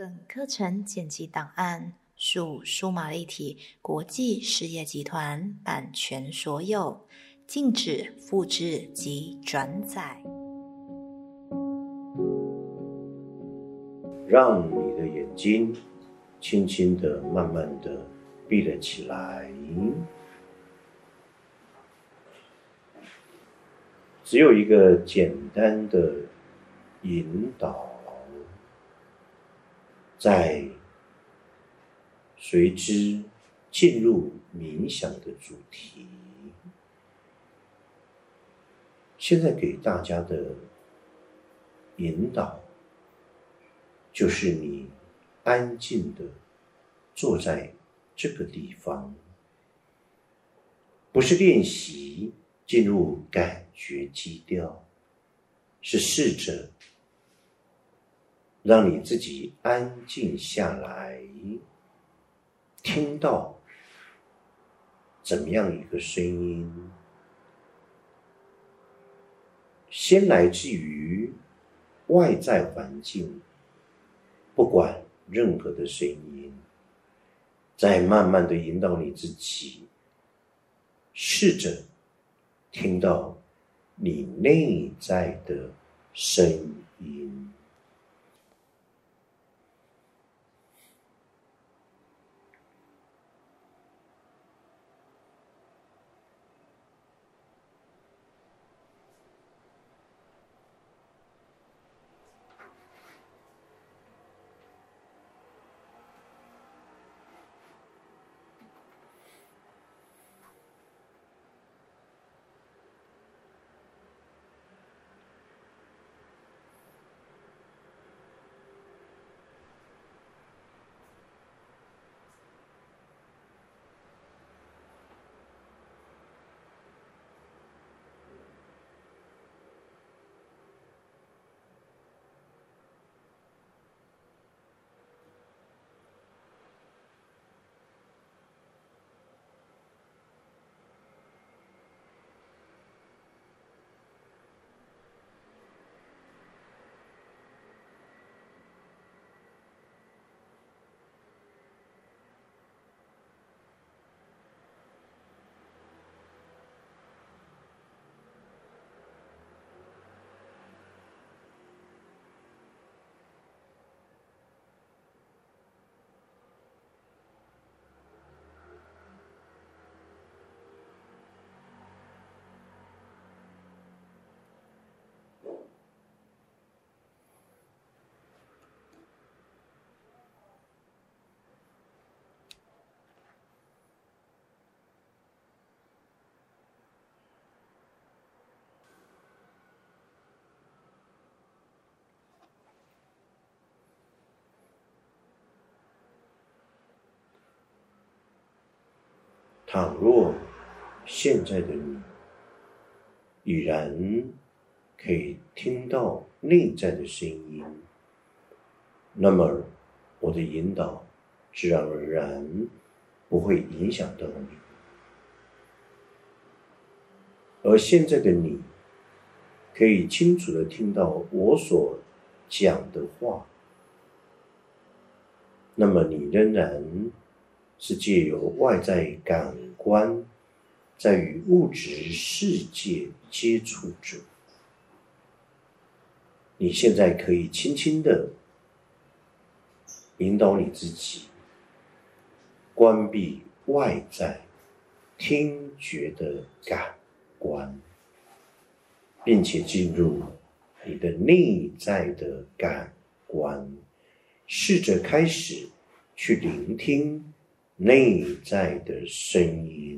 本课程剪辑档案属数码立体国际事业集团版权所有，禁止复制及转载。让你的眼睛轻轻的、慢慢的闭了起来。只有一个简单的引导。在随之进入冥想的主题。现在给大家的引导，就是你安静的坐在这个地方，不是练习进入感觉基调，是试着。让你自己安静下来，听到怎么样一个声音？先来自于外在环境，不管任何的声音，再慢慢的引导你自己，试着听到你内在的声音。倘若现在的你已然可以听到内在的声音，那么我的引导自然而然不会影响到你。而现在的你可以清楚的听到我所讲的话，那么你仍然。是借由外在感官，在与物质世界接触着。你现在可以轻轻的引导你自己，关闭外在听觉的感官，并且进入你的内在的感官，试着开始去聆听。内在的声音。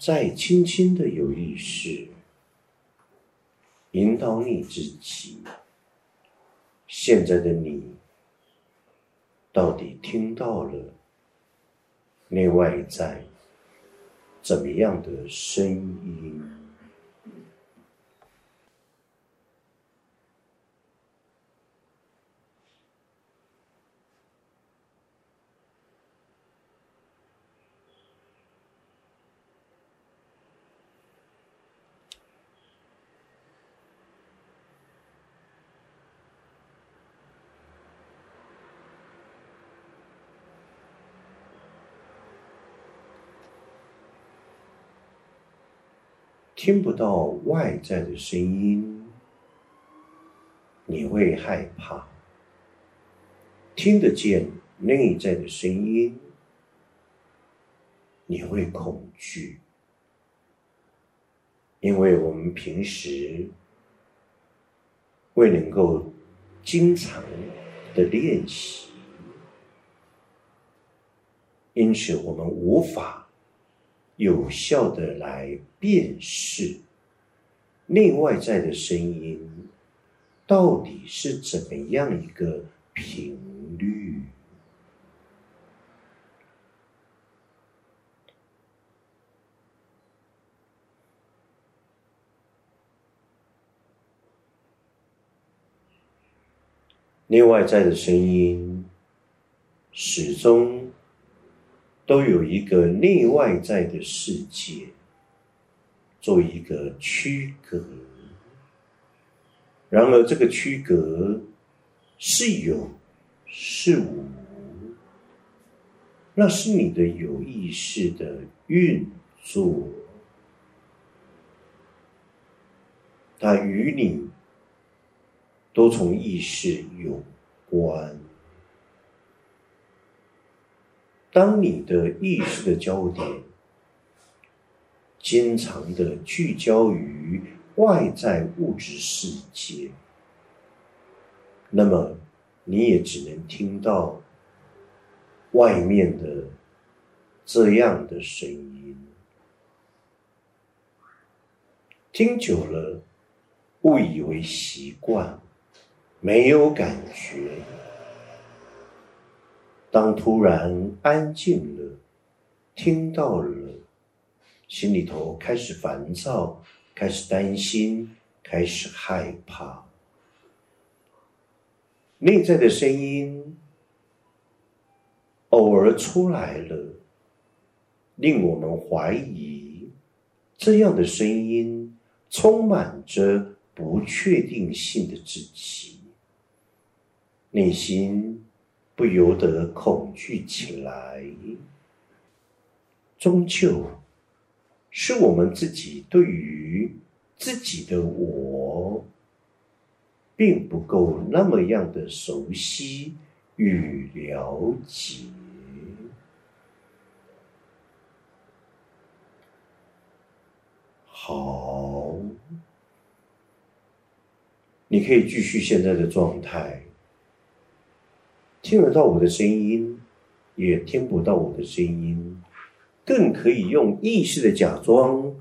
再轻轻的有意识，引导你自己。现在的你，到底听到了内外在怎么样的声音？听不到外在的声音，你会害怕；听得见内在的声音，你会恐惧。因为我们平时未能够经常的练习，因此我们无法。有效的来辨识内外在的声音，到底是怎么样一个频率？内外在的声音始终。都有一个内外在的世界，做一个区隔。然而，这个区隔是有是无，那是你的有意识的运作，它与你都从意识有关。当你的意识的焦点经常的聚焦于外在物质世界，那么你也只能听到外面的这样的声音，听久了误以为习惯，没有感觉。当突然安静了，听到了，心里头开始烦躁，开始担心，开始害怕，内在的声音偶尔出来了，令我们怀疑，这样的声音充满着不确定性的自己，内心。不由得恐惧起来，终究是我们自己对于自己的我，并不够那么样的熟悉与了解。好，你可以继续现在的状态。听得到我的声音，也听不到我的声音，更可以用意识的假装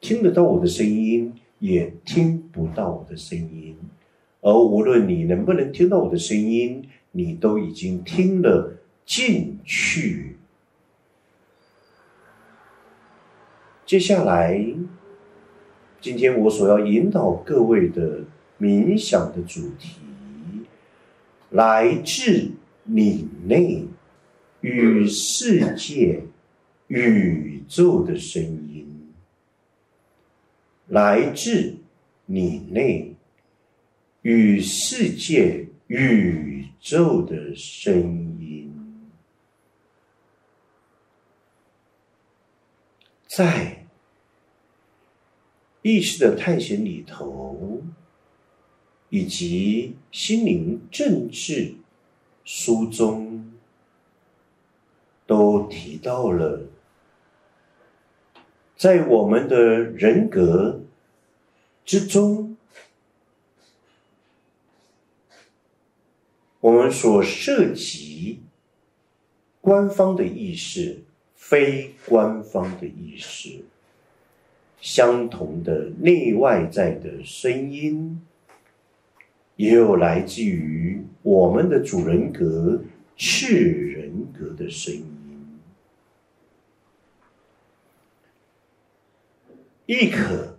听得到我的声音，也听不到我的声音。而无论你能不能听到我的声音，你都已经听了进去。接下来，今天我所要引导各位的冥想的主题，来自。你内与世界、宇宙的声音，来自你内与世界、宇宙的声音，在意识的探险里头，以及心灵政治。书中都提到了，在我们的人格之中，我们所涉及官方的意识、非官方的意识，相同的内外在的声音，也有来自于我们的主人格次人格的声音，亦可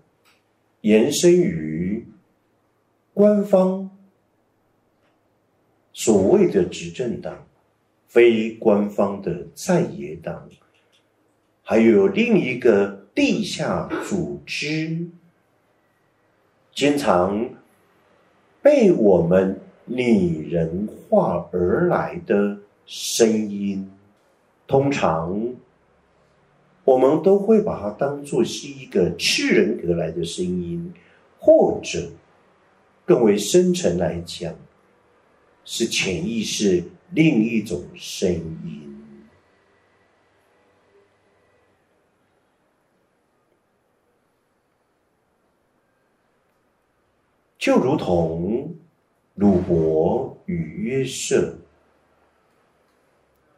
延伸于官方所谓的执政党，非官方的在野党。还有另一个地下组织，经常被我们拟人化而来的声音，通常我们都会把它当做是一个吃人格来的声音，或者更为深层来讲，是潜意识另一种声音。就如同鲁伯与约瑟，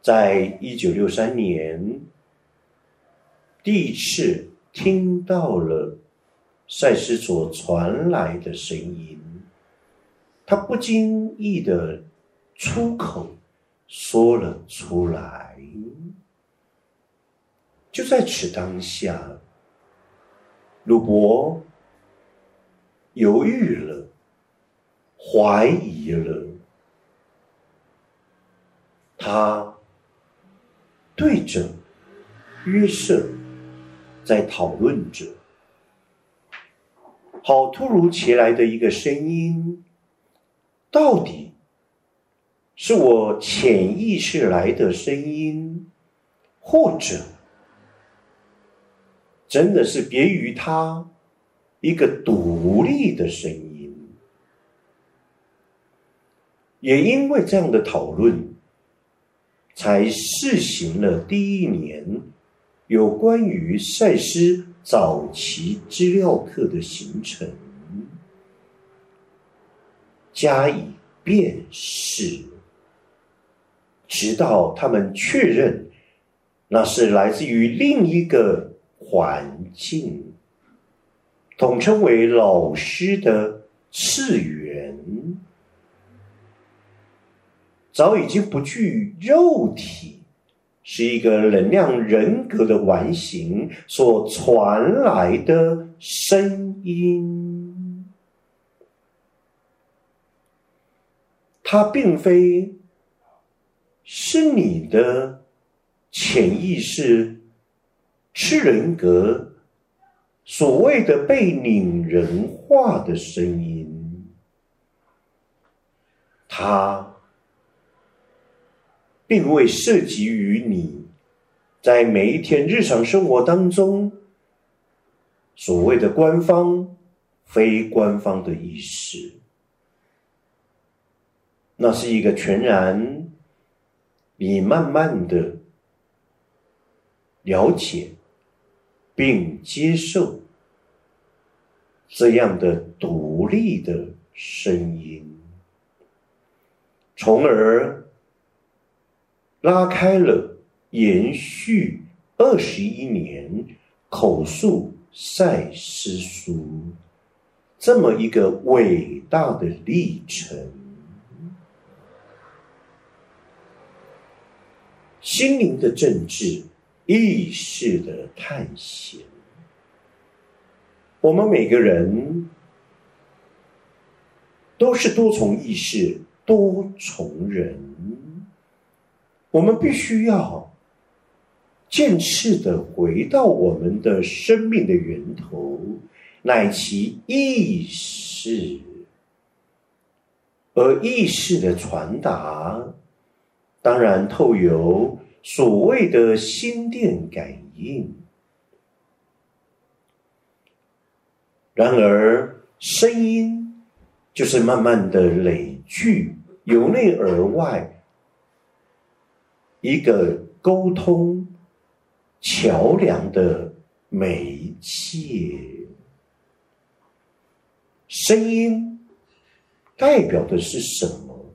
在一九六三年第一次听到了赛斯所传来的声音，他不经意的出口说了出来。就在此当下，鲁伯。犹豫了，怀疑了，他对着约瑟在讨论着，好突如其来的一个声音，到底是我潜意识来的声音，或者真的是别于他？一个独立的声音，也因为这样的讨论，才试行了第一年有关于赛斯早期资料课的行程，加以辨识，直到他们确认那是来自于另一个环境。统称为老师的次元，早已经不具肉体，是一个能量人格的完形所传来的声音。它并非是你的潜意识次人格。所谓的被拟人化的声音，它并未涉及于你在每一天日常生活当中所谓的官方、非官方的意识，那是一个全然你慢慢的了解。并接受这样的独立的声音，从而拉开了延续二十一年口述赛诗书这么一个伟大的历程，心灵的政治。意识的探险，我们每个人都是多重意识、多重人，我们必须要渐次的回到我们的生命的源头，乃其意识，而意识的传达，当然透由。所谓的心电感应，然而声音就是慢慢的累聚，由内而外一个沟通桥梁的媒介。声音代表的是什么？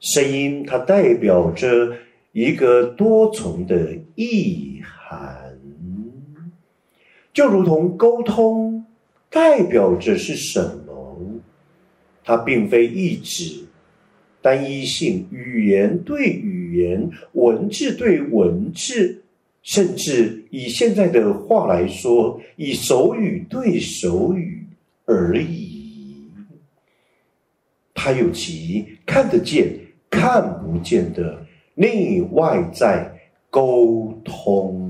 声音它代表着。一个多重的意涵，就如同沟通代表着是什么？它并非一指单一性，语言对语言，文字对文字，甚至以现在的话来说，以手语对手语而已。它有其看得见、看不见的内外在沟通。